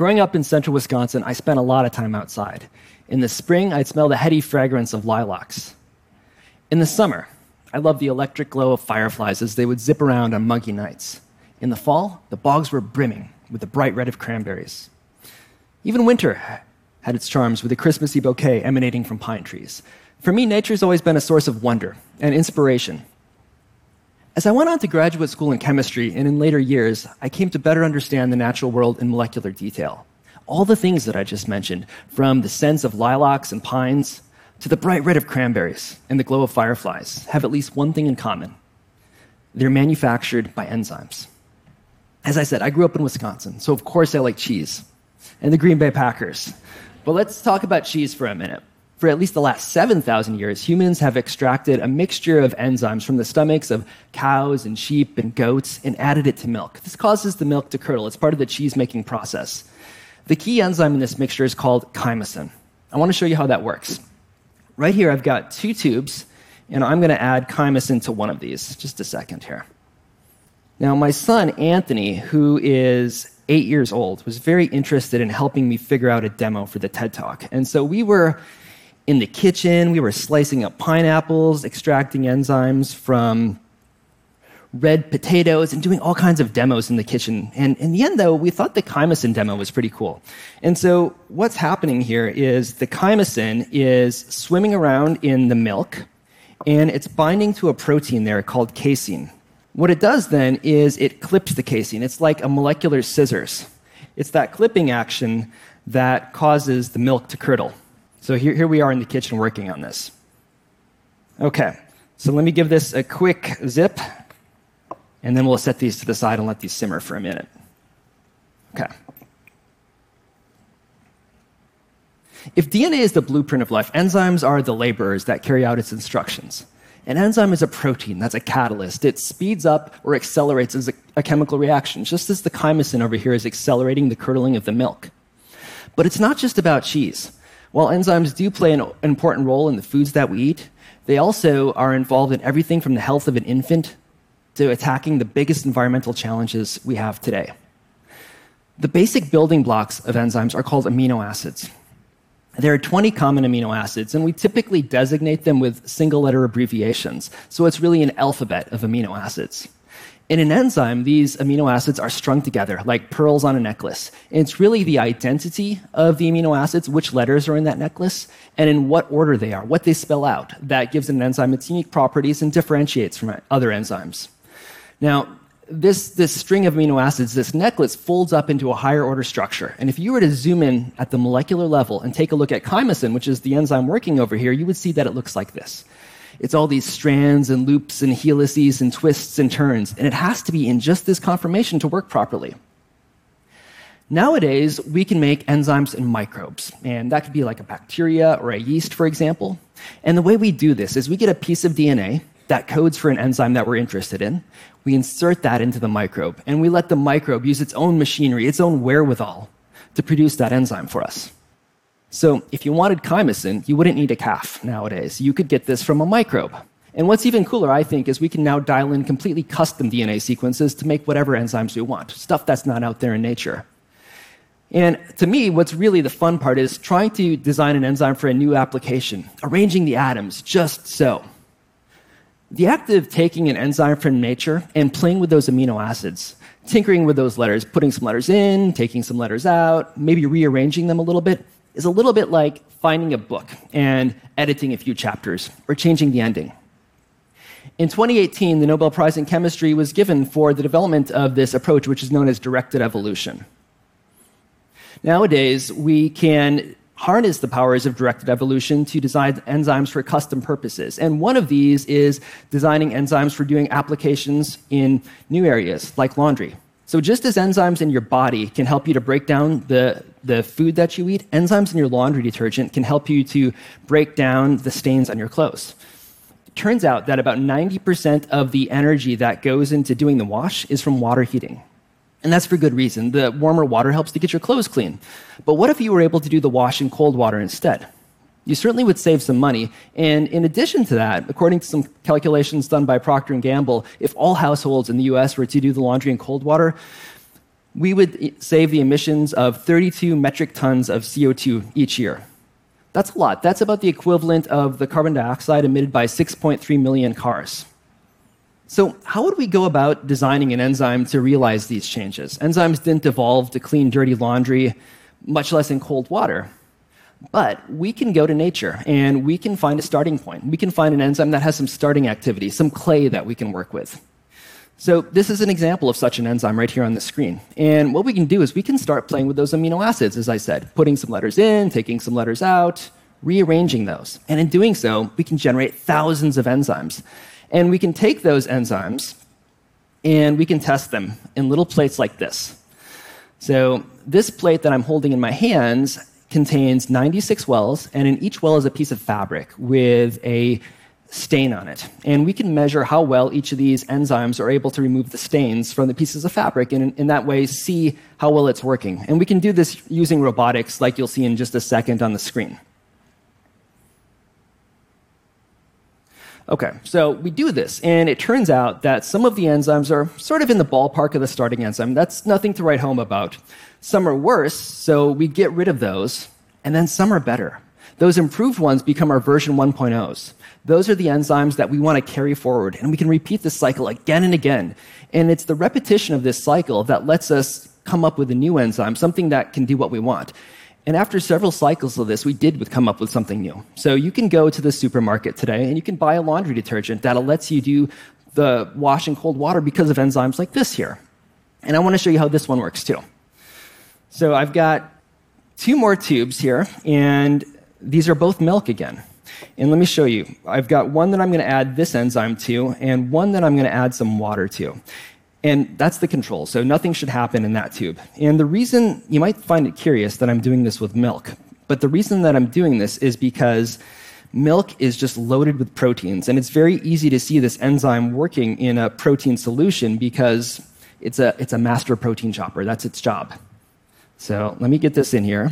Growing up in central Wisconsin, I spent a lot of time outside. In the spring, I'd smell the heady fragrance of lilacs. In the summer, I loved the electric glow of fireflies as they would zip around on muggy nights. In the fall, the bogs were brimming with the bright red of cranberries. Even winter had its charms with a Christmassy bouquet emanating from pine trees. For me, nature's always been a source of wonder and inspiration. As I went on to graduate school in chemistry and in later years, I came to better understand the natural world in molecular detail. All the things that I just mentioned, from the scents of lilacs and pines to the bright red of cranberries and the glow of fireflies, have at least one thing in common they're manufactured by enzymes. As I said, I grew up in Wisconsin, so of course I like cheese and the Green Bay Packers. But let's talk about cheese for a minute. For at least the last 7,000 years, humans have extracted a mixture of enzymes from the stomachs of cows and sheep and goats and added it to milk. This causes the milk to curdle. It's part of the cheese making process. The key enzyme in this mixture is called chymosin. I want to show you how that works. Right here, I've got two tubes, and I'm going to add chymosin to one of these. Just a second here. Now, my son, Anthony, who is eight years old, was very interested in helping me figure out a demo for the TED Talk. And so we were in the kitchen, we were slicing up pineapples, extracting enzymes from red potatoes, and doing all kinds of demos in the kitchen. And in the end, though, we thought the chymosin demo was pretty cool. And so what's happening here is the chymosin is swimming around in the milk, and it's binding to a protein there called casein. What it does then is it clips the casein. It's like a molecular scissors. It's that clipping action that causes the milk to curdle. So here, here we are in the kitchen working on this. Okay, so let me give this a quick zip, and then we'll set these to the side and let these simmer for a minute. Okay. If DNA is the blueprint of life, enzymes are the laborers that carry out its instructions. An enzyme is a protein, that's a catalyst. It speeds up or accelerates a, a chemical reaction, just as the chymosin over here is accelerating the curdling of the milk. But it's not just about cheese. While enzymes do play an important role in the foods that we eat, they also are involved in everything from the health of an infant to attacking the biggest environmental challenges we have today. The basic building blocks of enzymes are called amino acids. There are 20 common amino acids, and we typically designate them with single letter abbreviations. So it's really an alphabet of amino acids. In an enzyme, these amino acids are strung together like pearls on a necklace. And it's really the identity of the amino acids, which letters are in that necklace, and in what order they are, what they spell out, that gives an enzyme its unique properties and differentiates from other enzymes. Now, this, this string of amino acids, this necklace, folds up into a higher order structure. And if you were to zoom in at the molecular level and take a look at chymosin, which is the enzyme working over here, you would see that it looks like this. It's all these strands and loops and helices and twists and turns, and it has to be in just this conformation to work properly. Nowadays, we can make enzymes in microbes, and that could be like a bacteria or a yeast, for example. And the way we do this is we get a piece of DNA that codes for an enzyme that we're interested in. We insert that into the microbe, and we let the microbe use its own machinery, its own wherewithal to produce that enzyme for us. So, if you wanted chymosin, you wouldn't need a calf nowadays. You could get this from a microbe. And what's even cooler, I think, is we can now dial in completely custom DNA sequences to make whatever enzymes we want, stuff that's not out there in nature. And to me, what's really the fun part is trying to design an enzyme for a new application, arranging the atoms just so. The act of taking an enzyme from nature and playing with those amino acids, tinkering with those letters, putting some letters in, taking some letters out, maybe rearranging them a little bit, is a little bit like finding a book and editing a few chapters or changing the ending. In 2018, the Nobel Prize in Chemistry was given for the development of this approach, which is known as directed evolution. Nowadays, we can harness the powers of directed evolution to design enzymes for custom purposes. And one of these is designing enzymes for doing applications in new areas like laundry. So, just as enzymes in your body can help you to break down the, the food that you eat, enzymes in your laundry detergent can help you to break down the stains on your clothes. It turns out that about 90% of the energy that goes into doing the wash is from water heating. And that's for good reason. The warmer water helps to get your clothes clean. But what if you were able to do the wash in cold water instead? You certainly would save some money. And in addition to that, according to some calculations done by Procter & Gamble, if all households in the US were to do the laundry in cold water, we would save the emissions of 32 metric tons of CO2 each year. That's a lot. That's about the equivalent of the carbon dioxide emitted by 6.3 million cars. So, how would we go about designing an enzyme to realize these changes? Enzymes didn't evolve to clean dirty laundry, much less in cold water. But we can go to nature and we can find a starting point. We can find an enzyme that has some starting activity, some clay that we can work with. So, this is an example of such an enzyme right here on the screen. And what we can do is we can start playing with those amino acids, as I said, putting some letters in, taking some letters out, rearranging those. And in doing so, we can generate thousands of enzymes. And we can take those enzymes and we can test them in little plates like this. So, this plate that I'm holding in my hands contains 96 wells, and in each well is a piece of fabric with a stain on it. And we can measure how well each of these enzymes are able to remove the stains from the pieces of fabric and in, that way see how well it's working. And we can do this using robotics like you'll see in just a second on the screen. Okay, so we do this, and it turns out that some of the enzymes are sort of in the ballpark of the starting enzyme. That's nothing to write home about. Some are worse, so we get rid of those, and then some are better. Those improved ones become our version 1.0s. Those are the enzymes that we want to carry forward, and we can repeat this cycle again and again. And it's the repetition of this cycle that lets us come up with a new enzyme, something that can do what we want. And after several cycles of this, we did come up with something new. So you can go to the supermarket today and you can buy a laundry detergent that lets you do the wash in cold water because of enzymes like this here. And I want to show you how this one works too. So I've got two more tubes here, and these are both milk again. And let me show you. I've got one that I'm going to add this enzyme to, and one that I'm going to add some water to. And that's the control. So nothing should happen in that tube. And the reason you might find it curious that I'm doing this with milk, but the reason that I'm doing this is because milk is just loaded with proteins. And it's very easy to see this enzyme working in a protein solution because it's a, it's a master protein chopper. That's its job. So let me get this in here.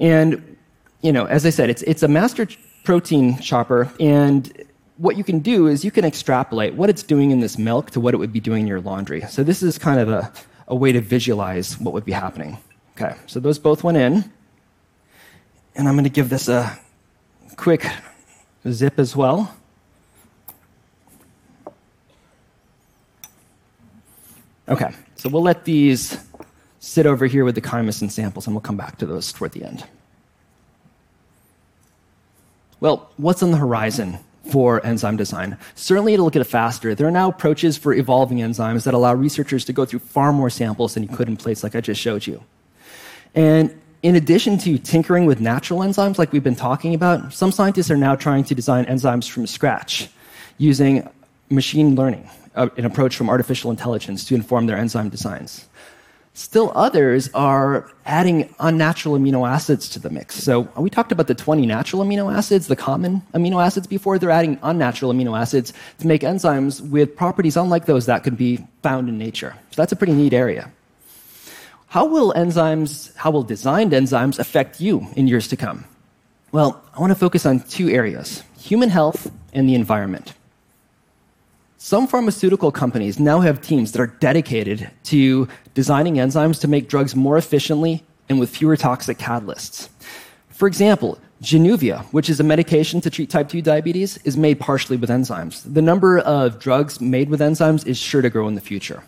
And you know, as I said, it's, it's a master protein chopper, and what you can do is you can extrapolate what it's doing in this milk to what it would be doing in your laundry. So this is kind of a, a way to visualize what would be happening. Okay, so those both went in, and I'm going to give this a quick zip as well. Okay, so we'll let these sit over here with the chymosin samples, and we'll come back to those toward the end. Well, what's on the horizon for enzyme design? Certainly, it'll get it faster. There are now approaches for evolving enzymes that allow researchers to go through far more samples than you could in plates like I just showed you. And in addition to tinkering with natural enzymes like we've been talking about, some scientists are now trying to design enzymes from scratch using machine learning, uh, an approach from artificial intelligence to inform their enzyme designs. Still others are adding unnatural amino acids to the mix. So we talked about the 20 natural amino acids, the common amino acids before. They're adding unnatural amino acids to make enzymes with properties unlike those that could be found in nature. So that's a pretty neat area. How will enzymes, how will designed enzymes affect you in years to come? Well, I want to focus on two areas human health and the environment. Some pharmaceutical companies now have teams that are dedicated to designing enzymes to make drugs more efficiently and with fewer toxic catalysts. For example, Januvia, which is a medication to treat type 2 diabetes, is made partially with enzymes. The number of drugs made with enzymes is sure to grow in the future.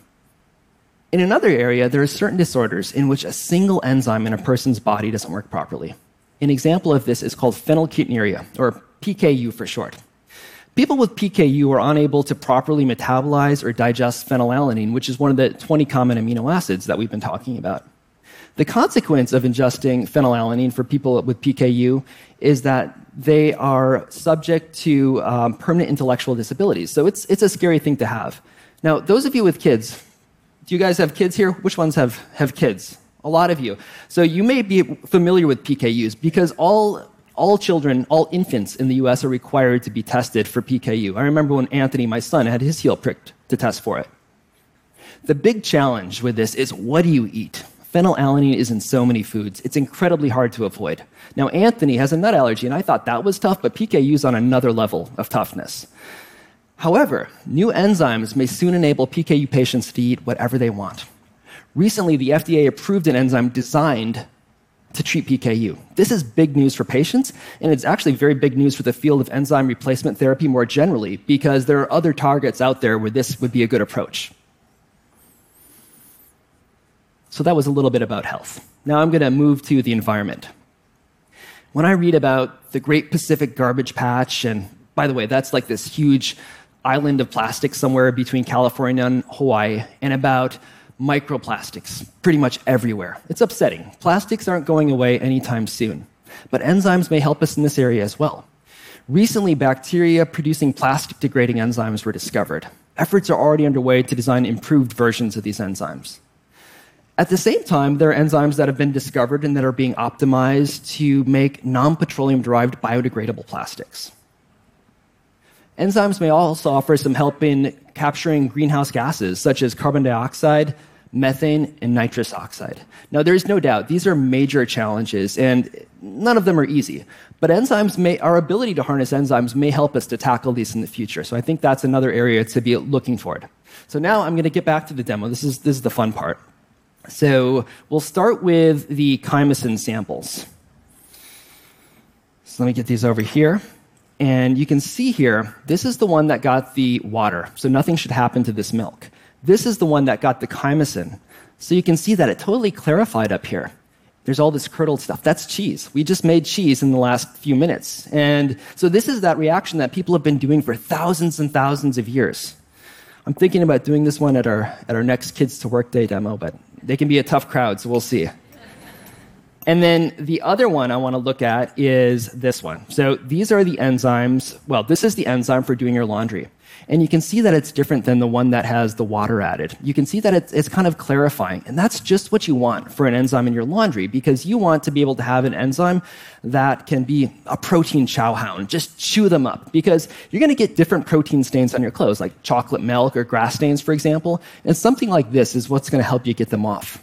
In another area, there are certain disorders in which a single enzyme in a person's body doesn't work properly. An example of this is called phenylketonuria, or PKU for short. People with PKU are unable to properly metabolize or digest phenylalanine, which is one of the 20 common amino acids that we've been talking about. The consequence of ingesting phenylalanine for people with PKU is that they are subject to um, permanent intellectual disabilities. So it's, it's a scary thing to have. Now, those of you with kids, do you guys have kids here? Which ones have, have kids? A lot of you. So you may be familiar with PKUs because all all children, all infants in the US are required to be tested for PKU. I remember when Anthony, my son, had his heel pricked to test for it. The big challenge with this is what do you eat? Phenylalanine is in so many foods. It's incredibly hard to avoid. Now, Anthony has a nut allergy, and I thought that was tough, but PKU is on another level of toughness. However, new enzymes may soon enable PKU patients to eat whatever they want. Recently, the FDA approved an enzyme designed to treat PKU. This is big news for patients, and it's actually very big news for the field of enzyme replacement therapy more generally, because there are other targets out there where this would be a good approach. So that was a little bit about health. Now I'm going to move to the environment. When I read about the Great Pacific Garbage Patch, and by the way, that's like this huge island of plastic somewhere between California and Hawaii, and about microplastics pretty much everywhere. It's upsetting. Plastics aren't going away anytime soon, but enzymes may help us in this area as well. Recently, bacteria producing plastic degrading enzymes were discovered. Efforts are already underway to design improved versions of these enzymes. At the same time, there are enzymes that have been discovered and that are being optimized to make non petroleum derived biodegradable plastics. Enzymes may also offer some help in capturing greenhouse gases such as carbon dioxide, methane, and nitrous oxide. Now, there's no doubt these are major challenges, and none of them are easy. But enzymes may, our ability to harness enzymes may help us to tackle these in the future. So I think that's another area to be looking forward. So now I'm going to get back to the demo. This is, this is the fun part. So we'll start with the chymosin samples. So let me get these over here. And you can see here, this is the one that got the water. So nothing should happen to this milk. This is the one that got the chymosin. So you can see that it totally clarified up here. There's all this curdled stuff. That's cheese. We just made cheese in the last few minutes. And so this is that reaction that people have been doing for thousands and thousands of years. I'm thinking about doing this one at our, at our next Kids to Work Day demo, but they can be a tough crowd, so we'll see. And then the other one I want to look at is this one. So these are the enzymes. Well, this is the enzyme for doing your laundry. And you can see that it's different than the one that has the water added. You can see that it's, it's, kind of clarifying. And that's just what you want for an enzyme in your laundry because you want to be able to have an enzyme that can be a protein chowhound. Just chew them up because you're going to get different protein stains on your clothes, like chocolate milk or grass stains, for example. And something like this is what's going to help you get them off.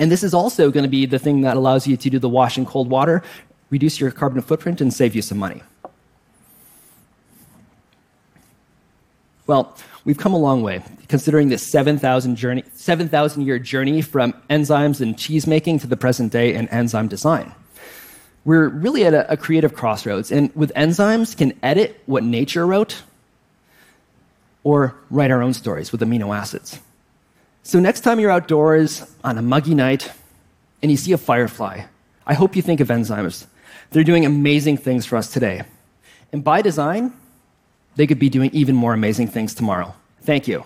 And this is also going to be the thing that allows you to do the wash in cold water, reduce your carbon footprint, and save you some money. Well, we've come a long way, considering this 7,000 journey, 7,000 year journey from enzymes and cheese making to the present day in enzyme design. We're really at a, a creative crossroads, and with enzymes, can edit what nature wrote or write our own stories with amino acids. So, next time you're outdoors on a muggy night and you see a firefly, I hope you think of enzymes. They're doing amazing things for us today. And by design, they could be doing even more amazing things tomorrow. Thank you.